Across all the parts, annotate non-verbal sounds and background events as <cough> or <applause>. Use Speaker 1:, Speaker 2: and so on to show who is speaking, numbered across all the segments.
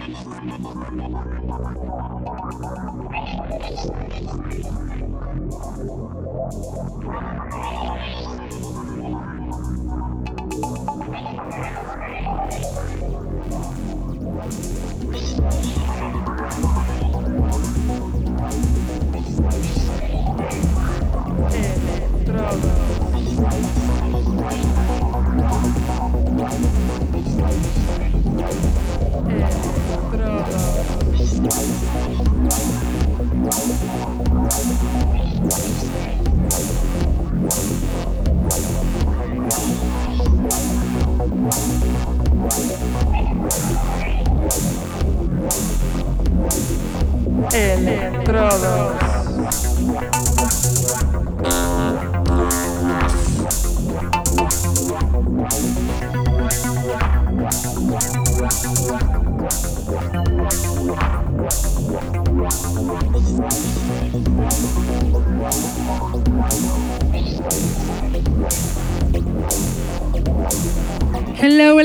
Speaker 1: Estrada. Electrodos.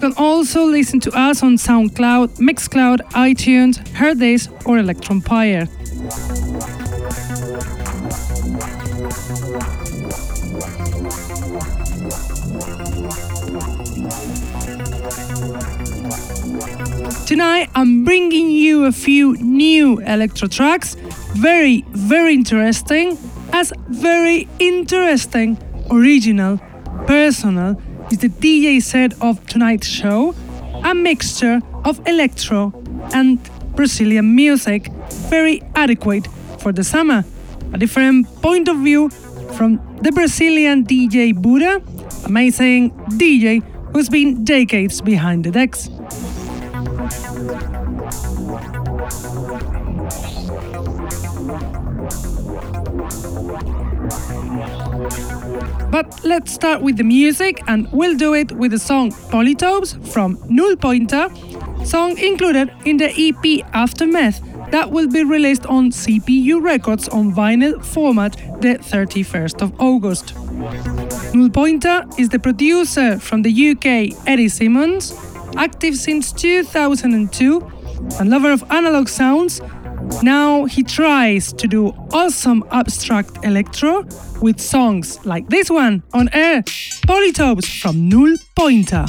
Speaker 1: You can also listen to us on SoundCloud, Mixcloud, iTunes, Hearthis, or Electronpire. Tonight I'm bringing you a few new electro tracks, very, very interesting, as very interesting, original, personal, is the DJ set of tonight's show, a mixture of electro and Brazilian music, very adequate for the summer. A different point of view from the Brazilian DJ Buddha, amazing DJ who's been decades behind the decks. But let's start with the music, and we'll do it with the song Polytopes from Null Pointer, song included in the EP Aftermath that will be released on CPU Records on vinyl format the 31st of August. Null Pointer is the producer from the UK Eddie Simmons, active since 2002, and lover of analog sounds now he tries to do awesome abstract electro with songs like this one on air Polytopes from Null Pointer.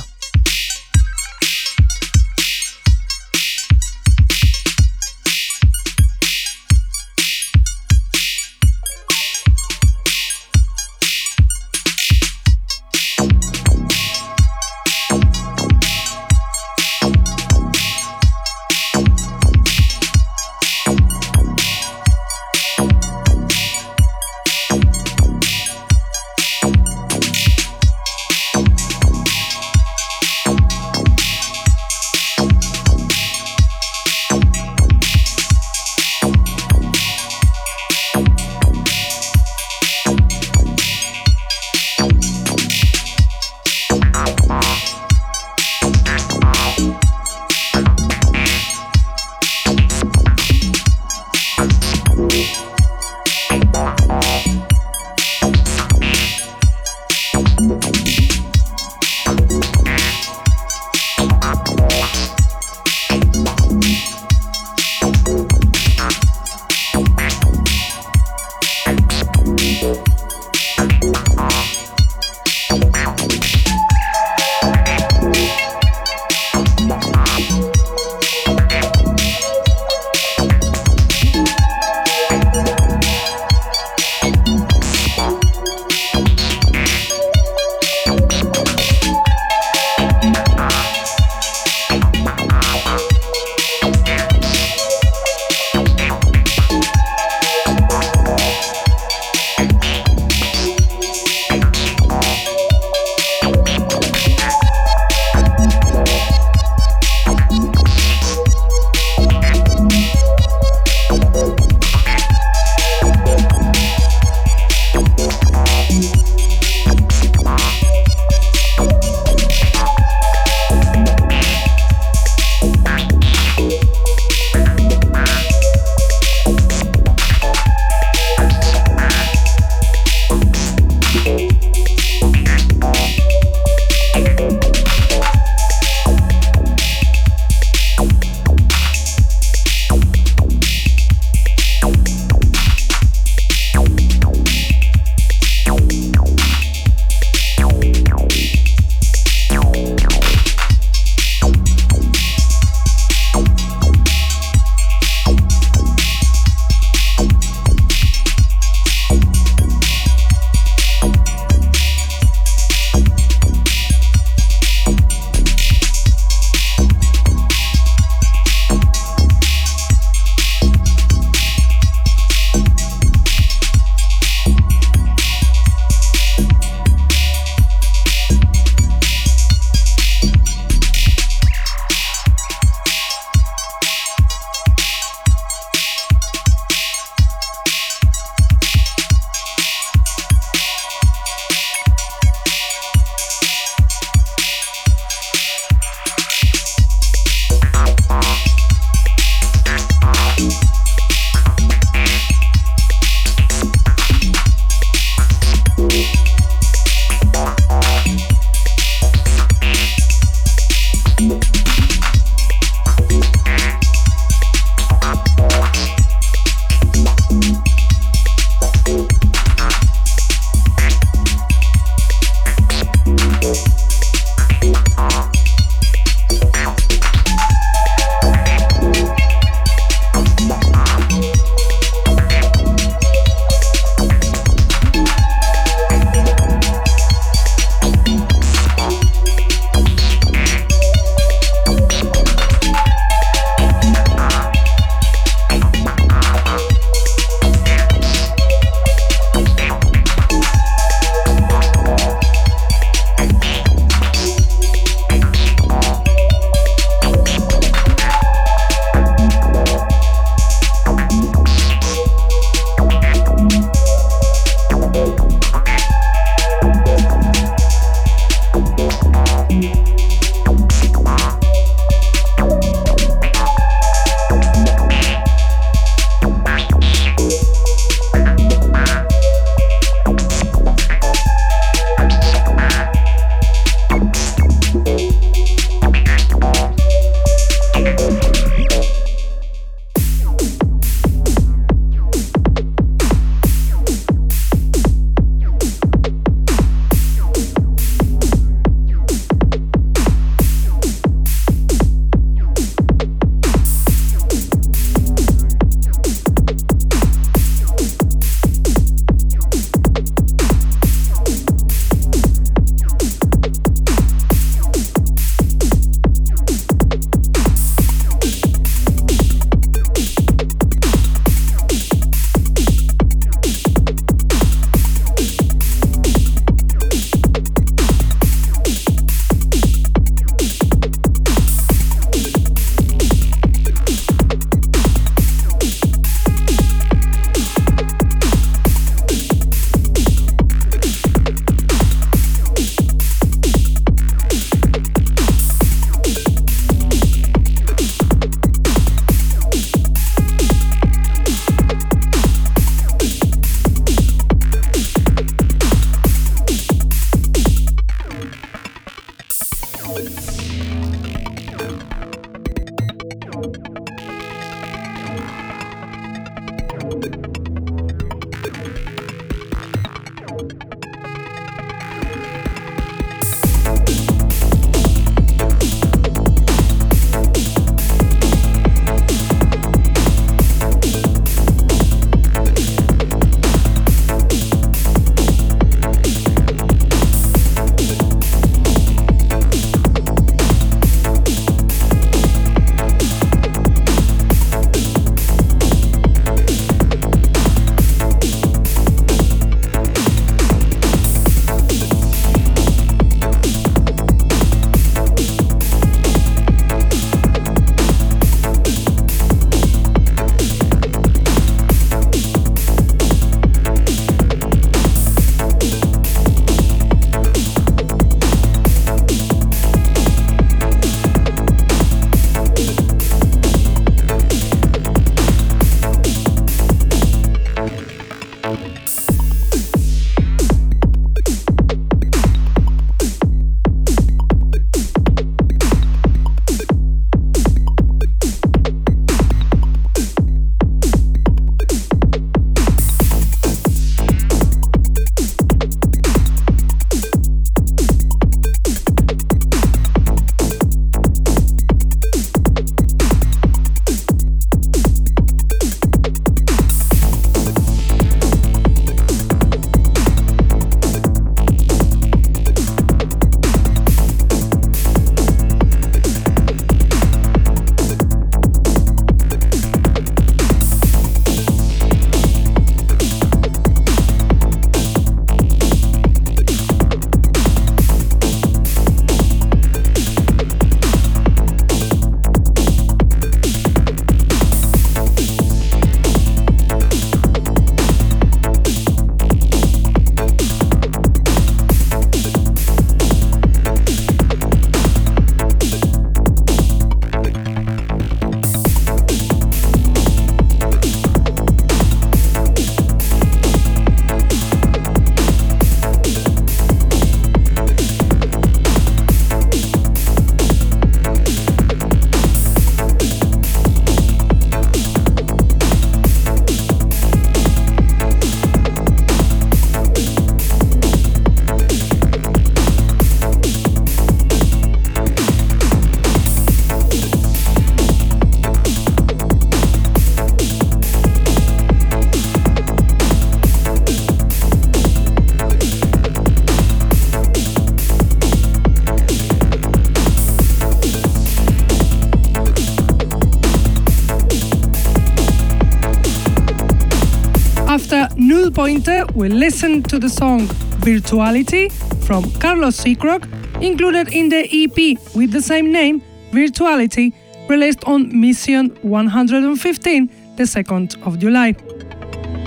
Speaker 1: Will listen to the song Virtuality from Carlos Seacrock, included in the EP with the same name, Virtuality, released on Mission 115, the 2nd of July.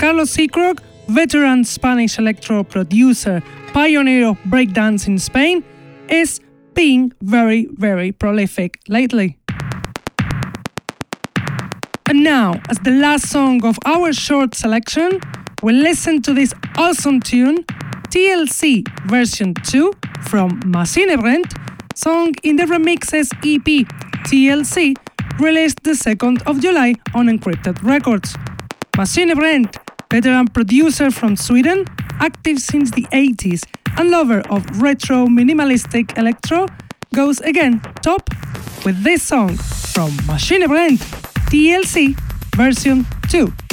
Speaker 1: Carlos Seacrock, veteran Spanish electro producer, pioneer of breakdance in Spain, is being very, very prolific lately. And now, as the last song of our short selection, we'll listen to this awesome tune, TLC version 2 from Machine Brent, song in the remixes EP TLC, released the 2nd of July on Encrypted Records. Machine Brent, veteran producer from Sweden, active since the 80s and lover of retro minimalistic electro, goes again top with this song from Machine Brent, TLC version 2.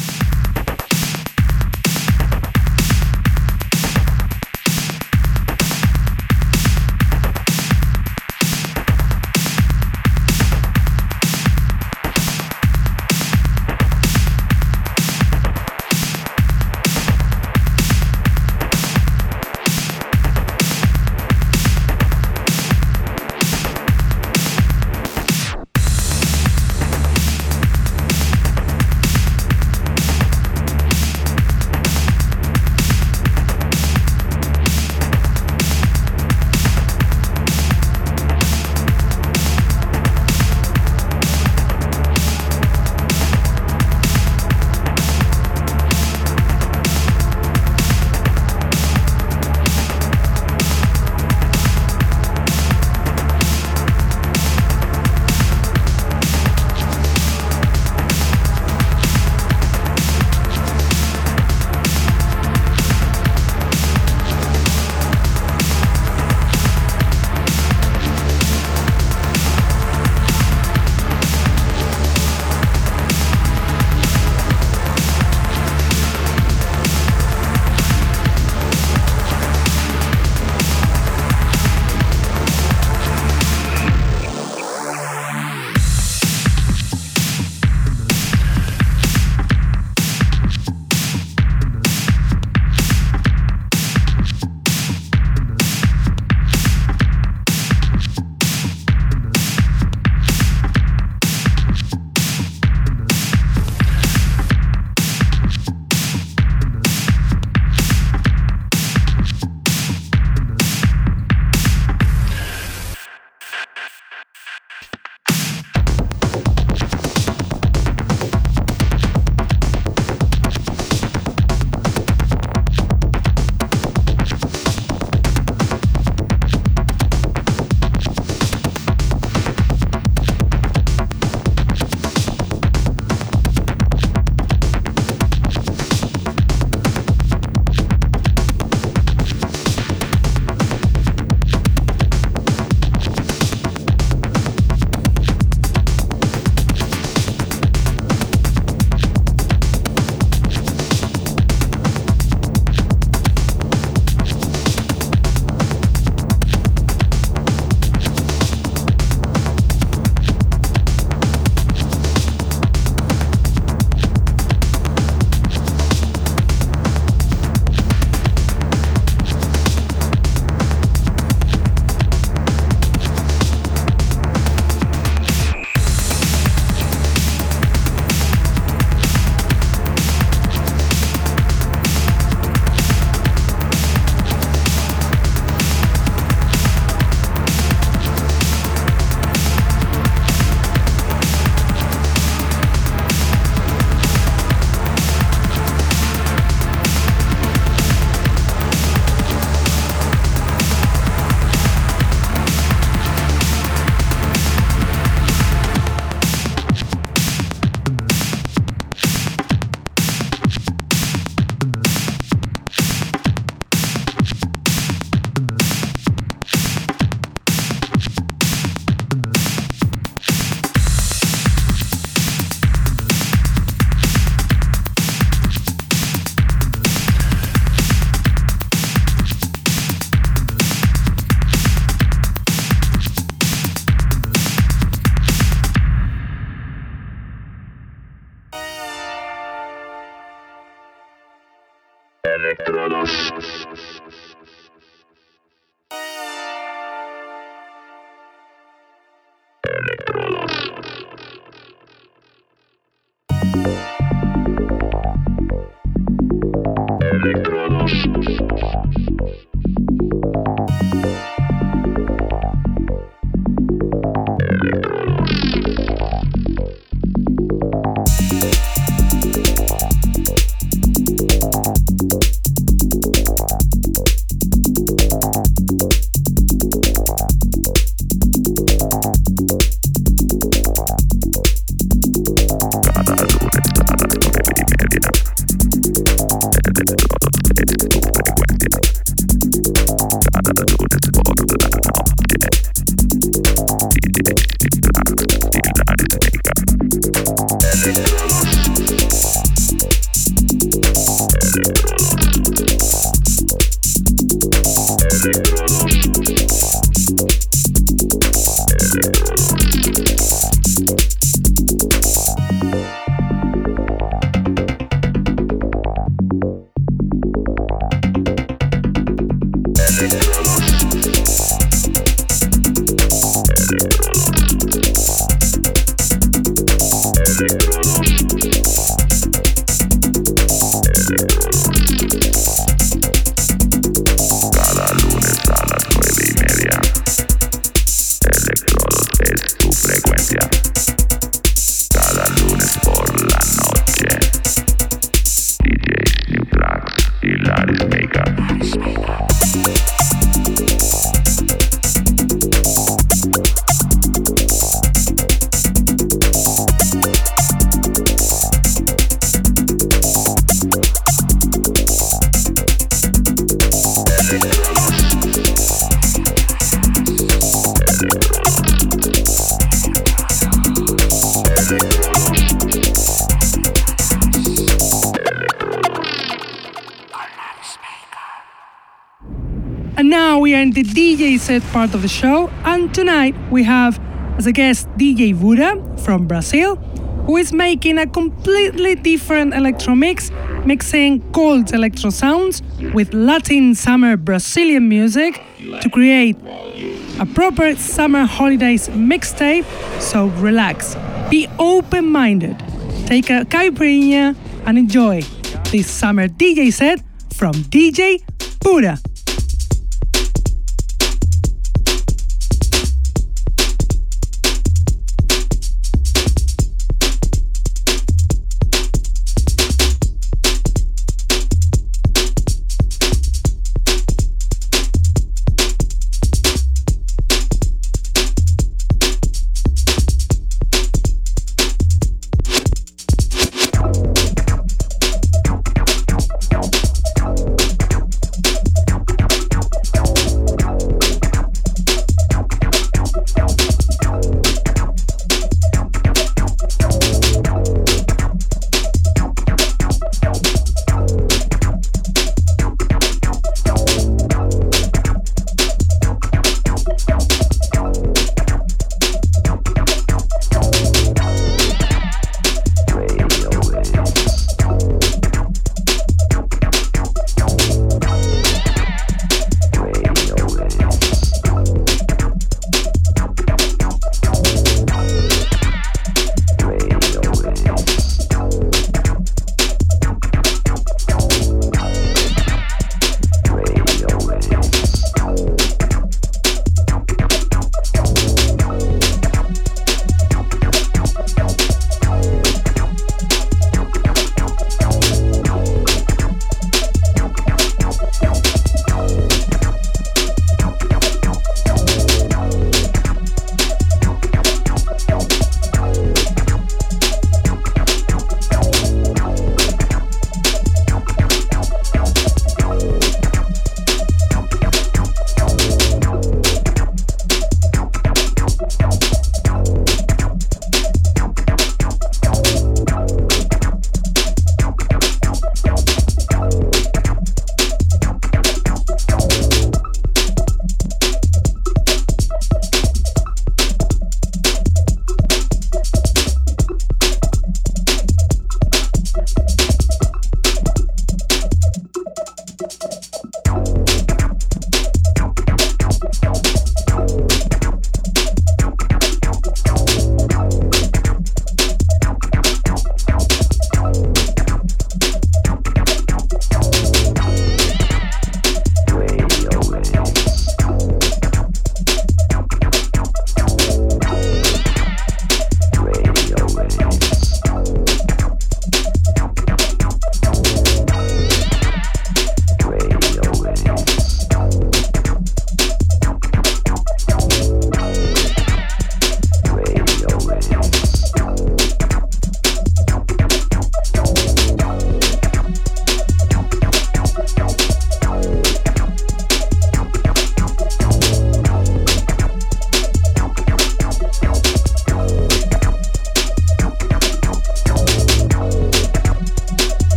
Speaker 1: Set part of the show, and tonight we have as a guest DJ Buddha from Brazil, who is making a completely different electro mix, mixing cold electro sounds with Latin summer Brazilian music to create a proper summer holidays mixtape. So relax, be open minded, take a caipirinha, and enjoy this summer DJ set from DJ Buddha.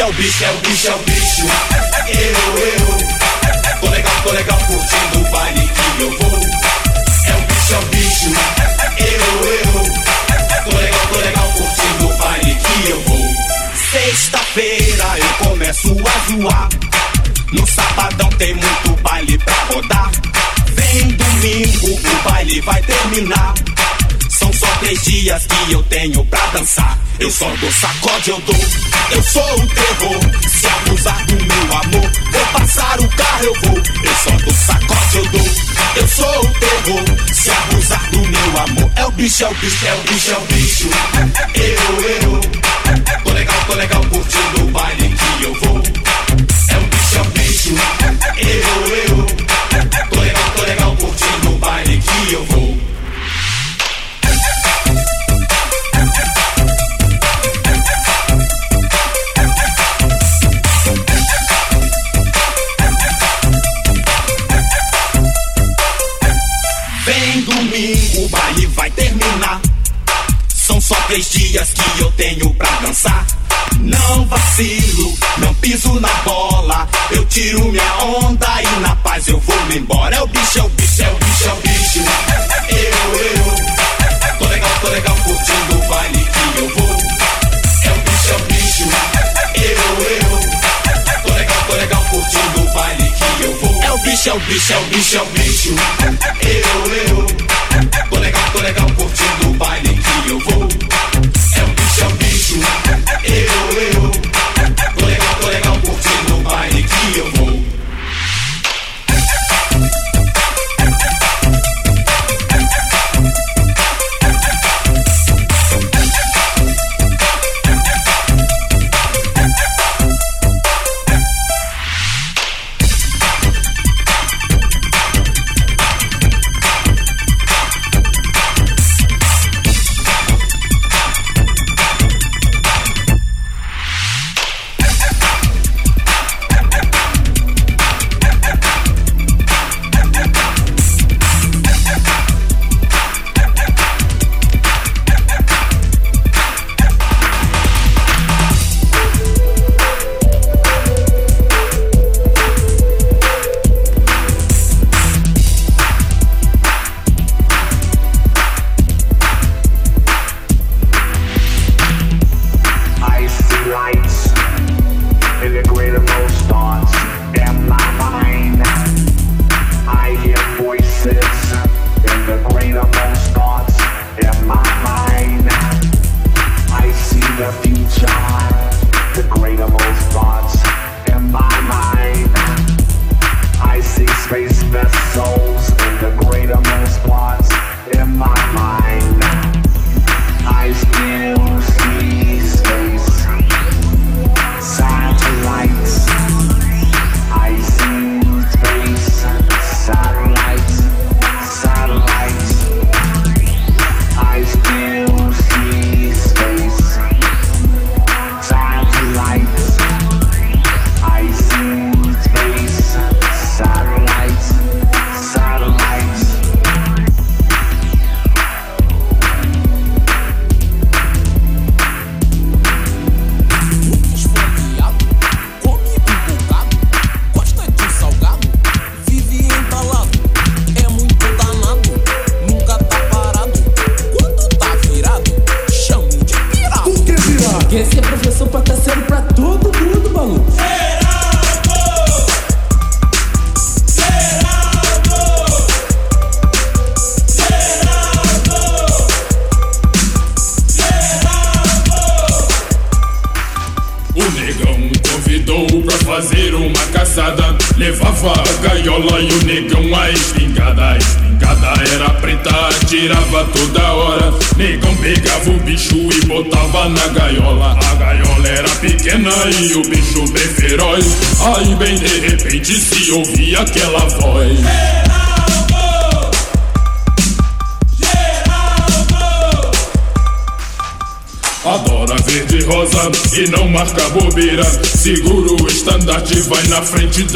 Speaker 2: É o bicho, é o bicho,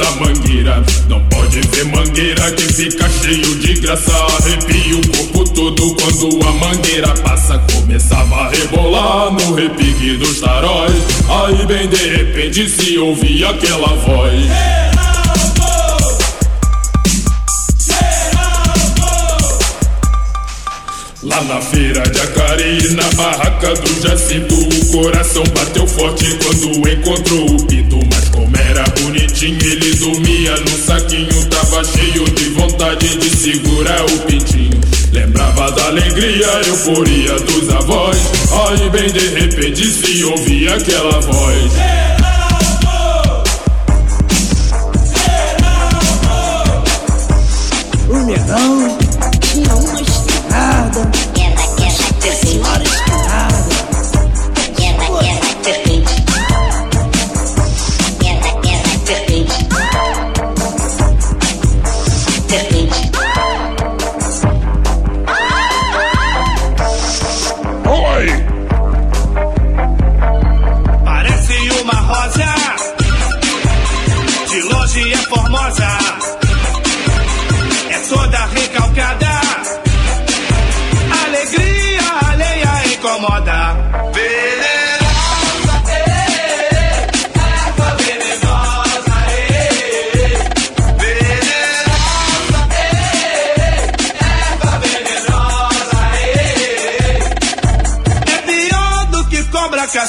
Speaker 2: da mangueira. Não pode ver mangueira que fica cheio de graça. Arrepia o corpo todo quando a mangueira passa. Começava a rebolar no repique dos taróis. Aí bem de repente se ouvia aquela voz. Lá na feira de Acari, na barraca do Jacinto O coração bateu forte quando encontrou o segura o
Speaker 3: pintinho. Lembrava da alegria,
Speaker 4: euforia dos avós. Olhe bem, de repente se ouvia aquela voz.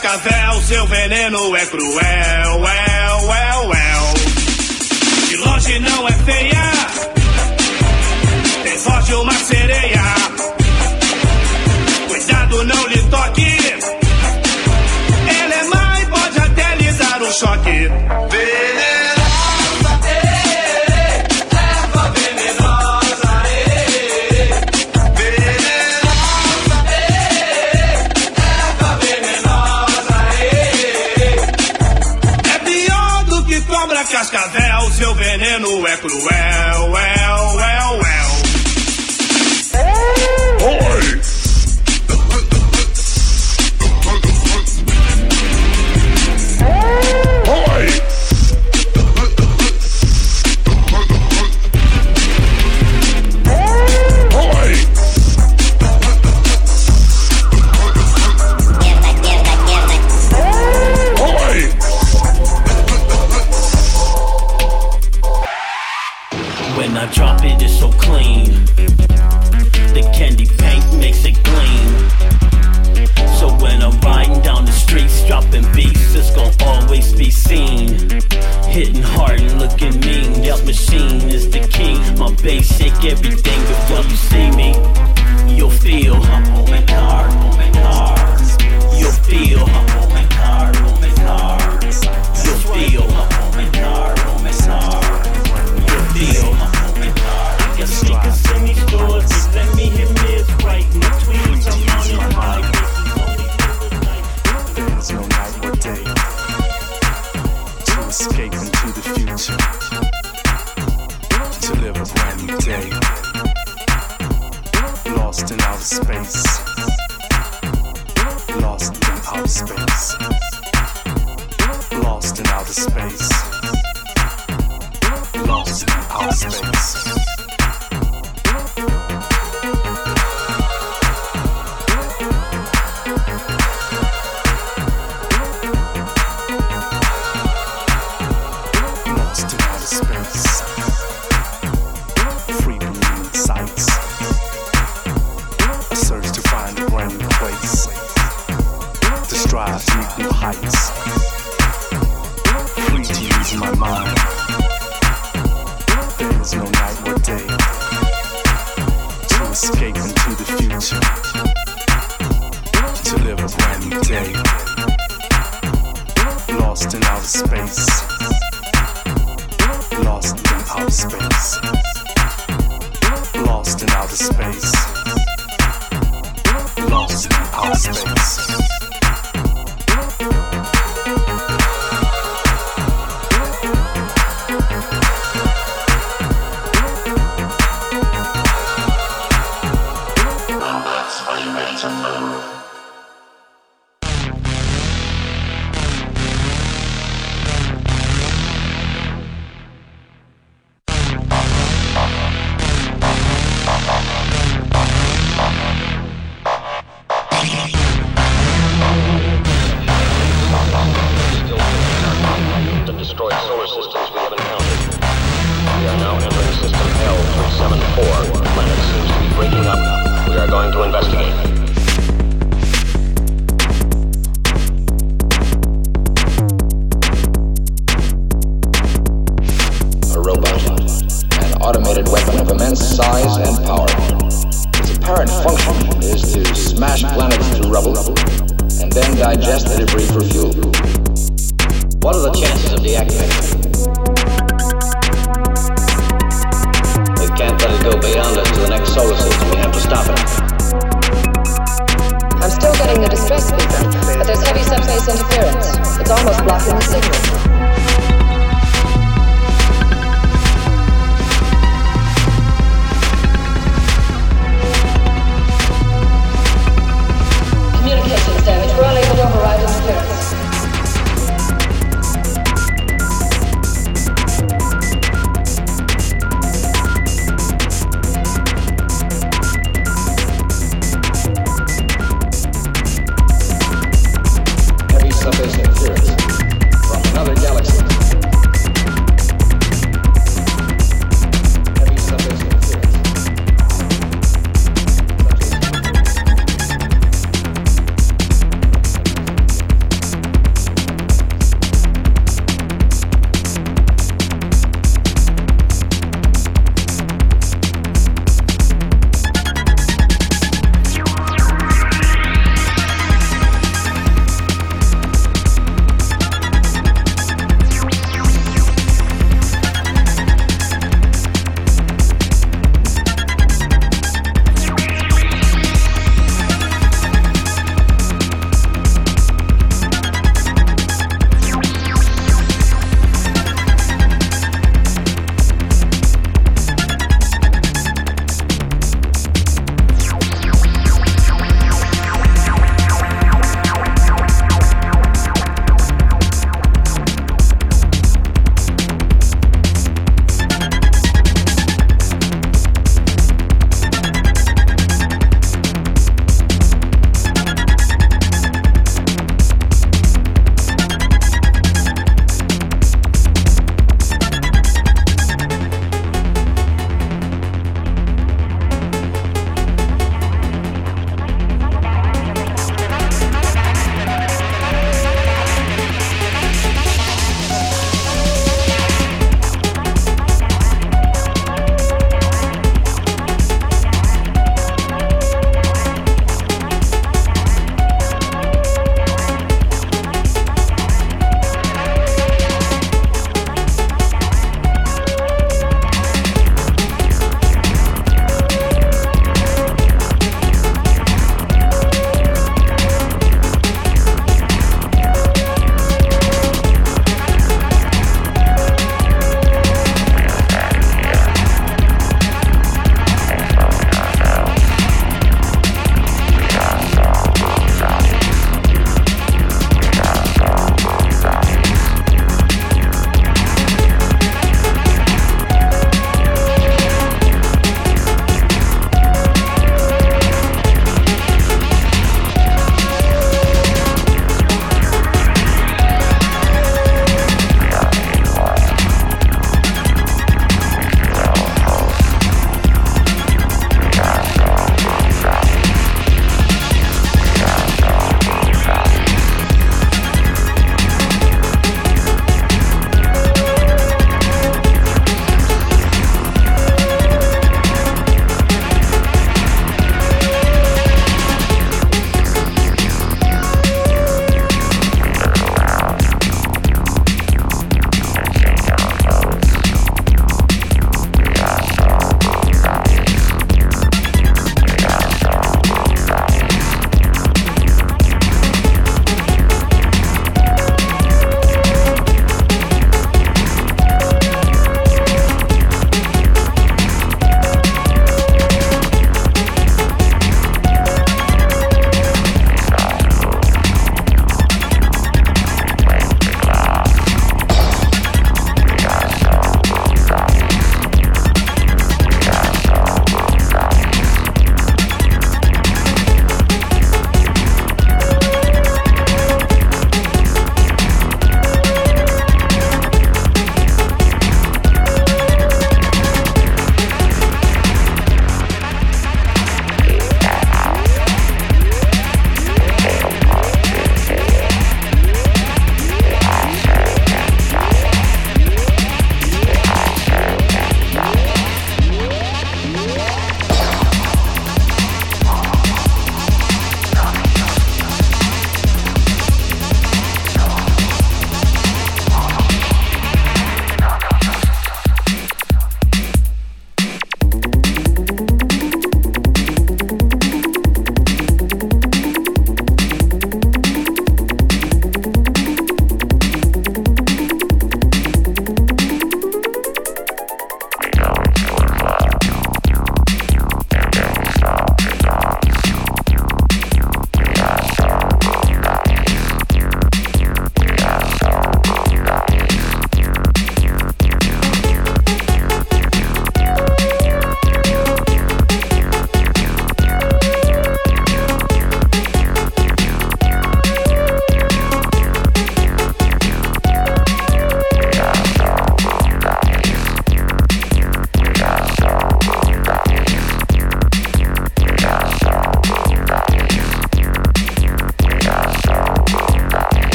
Speaker 3: cascavel, seu veneno é cruel, el, el, el.
Speaker 4: De longe não é feia, tem forte de uma sereia. Cuidado, não lhe toque, ela é má e pode até lhe dar um choque. Mano é cruel.
Speaker 5: everything before you see.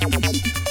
Speaker 6: Yes,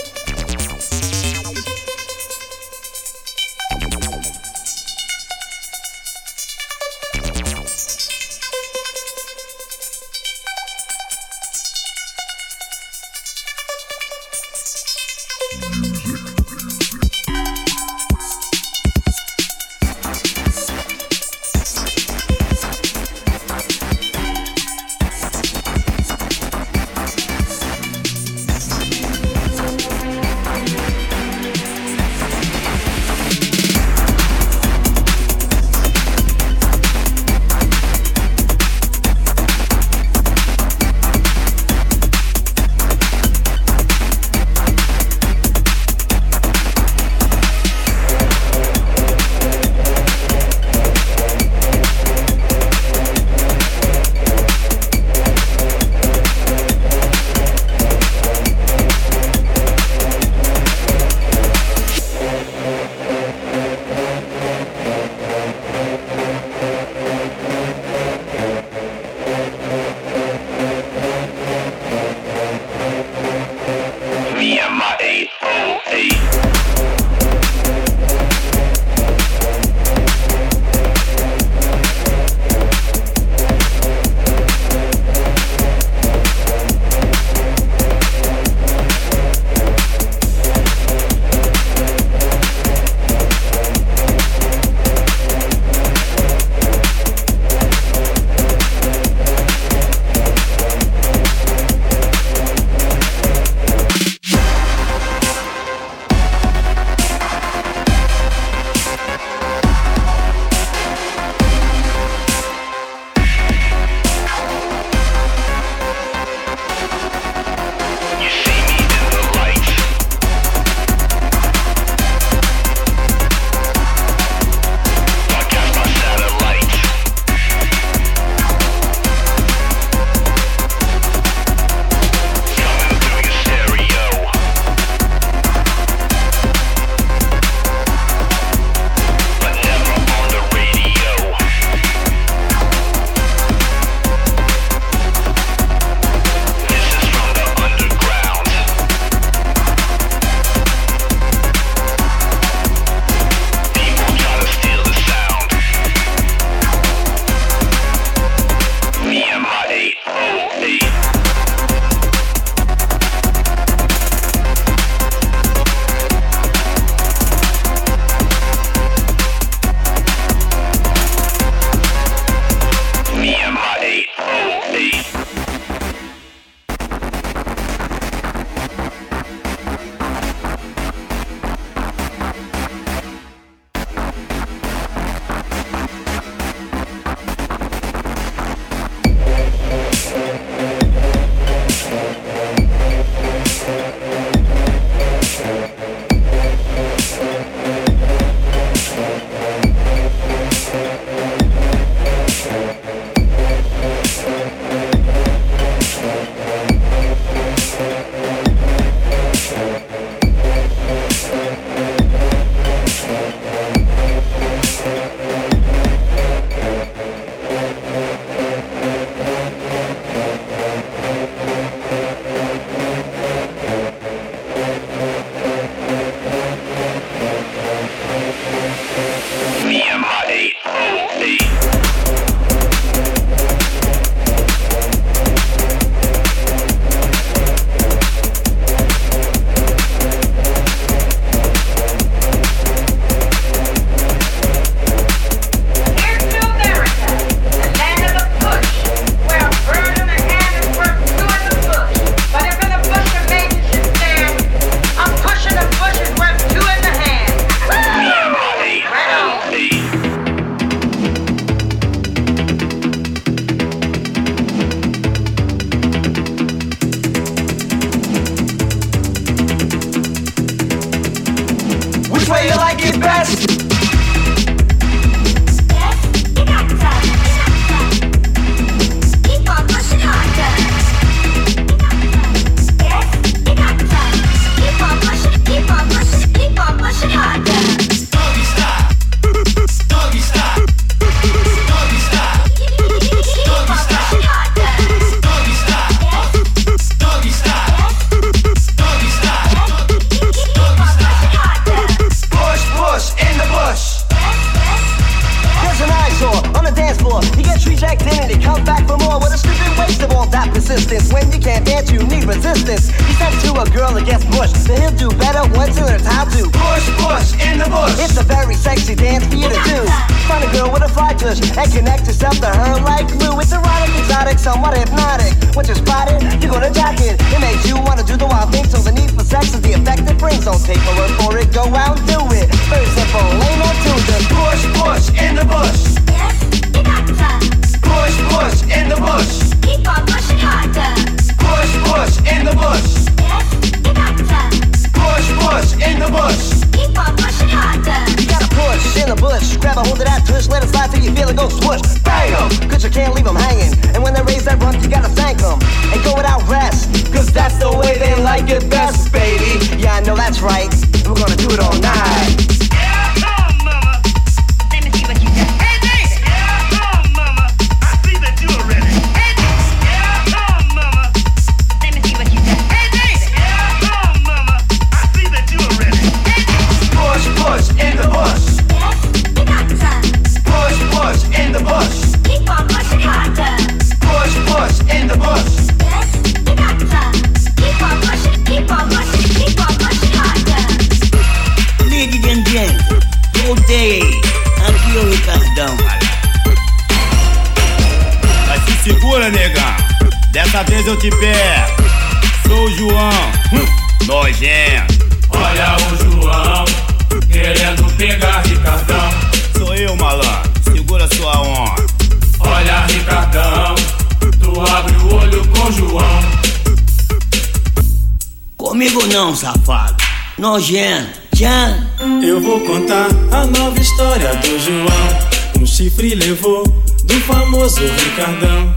Speaker 7: Nojento.
Speaker 8: Tchan.
Speaker 9: Eu vou contar a nova história do João. Um chifre levou do famoso Ricardão.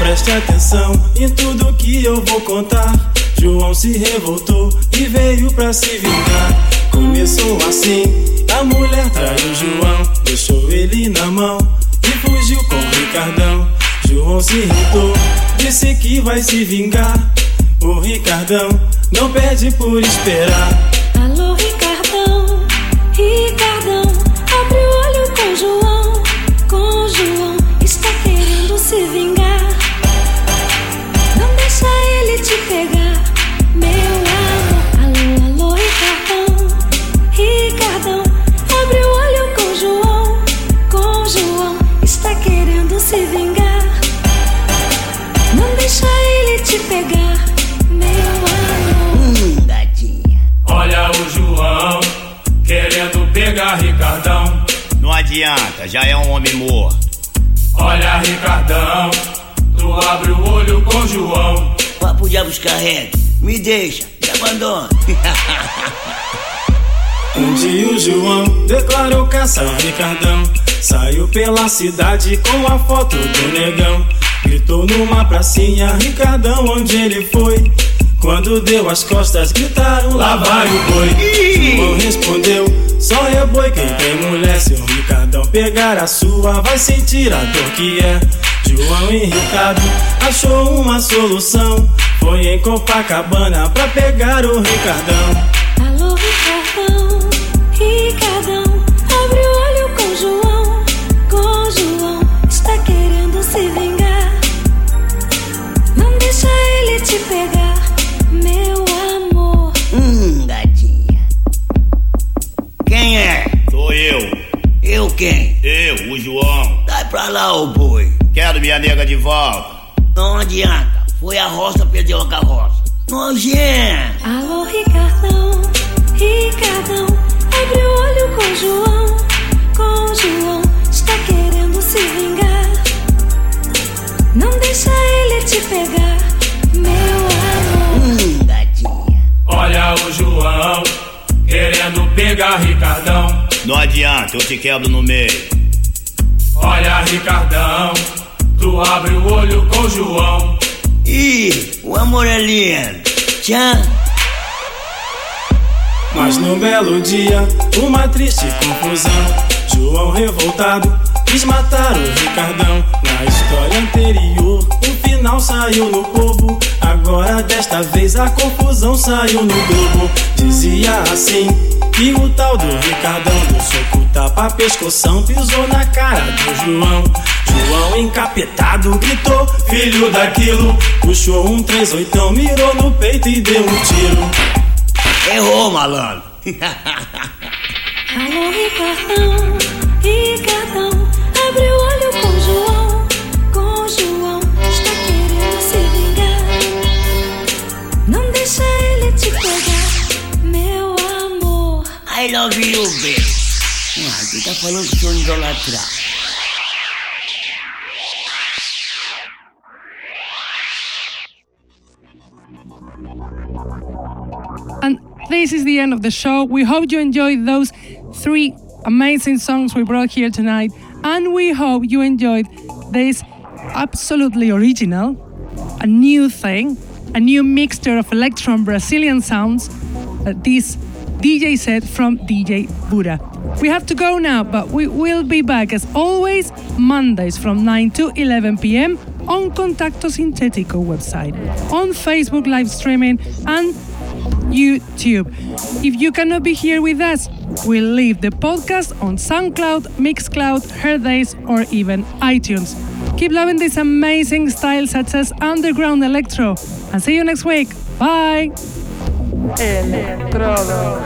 Speaker 9: Preste atenção em tudo que eu vou contar. João se revoltou e veio pra se vingar. Começou assim, a mulher traiu João, deixou ele na mão e fugiu com Ricardão. João se irritou, disse que vai se vingar. O Ricardão não perde por esperar.
Speaker 10: Alô, Ricardão,
Speaker 7: adianta, já é um homem morto.
Speaker 3: Olha, Ricardão, tu abre o olho com João.
Speaker 8: Papo diabos carrega. Me deixa, me abandona. <laughs>
Speaker 9: Um dia o João declarou caça ao Ricardão. Saiu pela cidade com a foto do negão. Gritou numa pracinha, Ricardão, onde ele foi? Quando deu as costas, gritaram: Lá vai o boi. João respondeu: Só é quem tem mulher. O Ricardão pegar a sua, vai sentir a dor que é. João irritado achou uma solução. Foi em Copacabana pra pegar o Ricardão,
Speaker 8: pra lá, ô boi.
Speaker 7: Quero minha nega de volta.
Speaker 8: Não adianta. Foi a roça, perdeu a carroça. Nojento.
Speaker 10: Alô, Ricardão, Ricardão, abre o olho com João, com João, está querendo se vingar. Não deixa ele te pegar, meu amor.
Speaker 8: Hum, gatinha.
Speaker 3: Olha o João querendo pegar Ricardão.
Speaker 7: Não adianta, eu te quebro no meio.
Speaker 3: Olha, Ricardão, tu abre o olho com João.
Speaker 8: Ih, o amor é lindo. Tchan.
Speaker 9: Mas num belo dia, uma triste confusão. João revoltado quis matar o Ricardão. Na história anterior, o final saiu no povo. Agora desta vez a confusão saiu no globo. Dizia assim que o tal do Ricardão do soco tapa pescoção pisou na cara do João. João encapetado gritou, filho daquilo. Puxou um 38, mirou no peito e deu um tiro.
Speaker 8: Errou, malandro.
Speaker 10: Alô, Ricardão, Ricardão, abre o
Speaker 8: love you, baby. Ah, tu tá falando que sou idolatrar.
Speaker 1: And this is the end of the show. We hope you enjoyed those three amazing songs we brought here tonight. And we hope you enjoyed this absolutely original, a new thing, a new mixture of electron Brazilian sounds that this DJ set from DJ Buddha. We have to go now, but we will be back as always Mondays from 9 to 11 p.m. on Contacto Sintetico website, on Facebook live streaming, and YouTube. If you cannot be here with us, we'll leave the podcast on SoundCloud, Mixcloud, Herdays, or even iTunes. Keep loving this amazing style such as underground electro, and see you next week. Bye. Electrodos.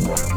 Speaker 1: Wow.